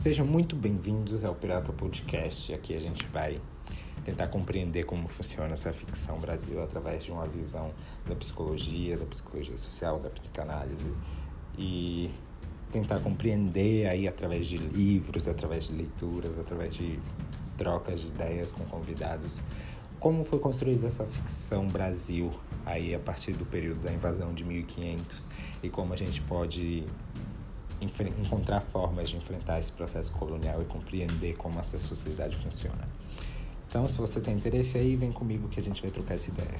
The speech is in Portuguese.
Sejam muito bem-vindos ao Pirata Podcast. Aqui a gente vai tentar compreender como funciona essa ficção Brasil através de uma visão da psicologia, da psicologia social, da psicanálise e tentar compreender aí através de livros, através de leituras, através de trocas de ideias com convidados, como foi construída essa ficção Brasil aí a partir do período da invasão de 1500 e como a gente pode encontrar formas de enfrentar esse processo colonial e compreender como essa sociedade funciona. Então, se você tem interesse aí, vem comigo que a gente vai trocar essa ideia.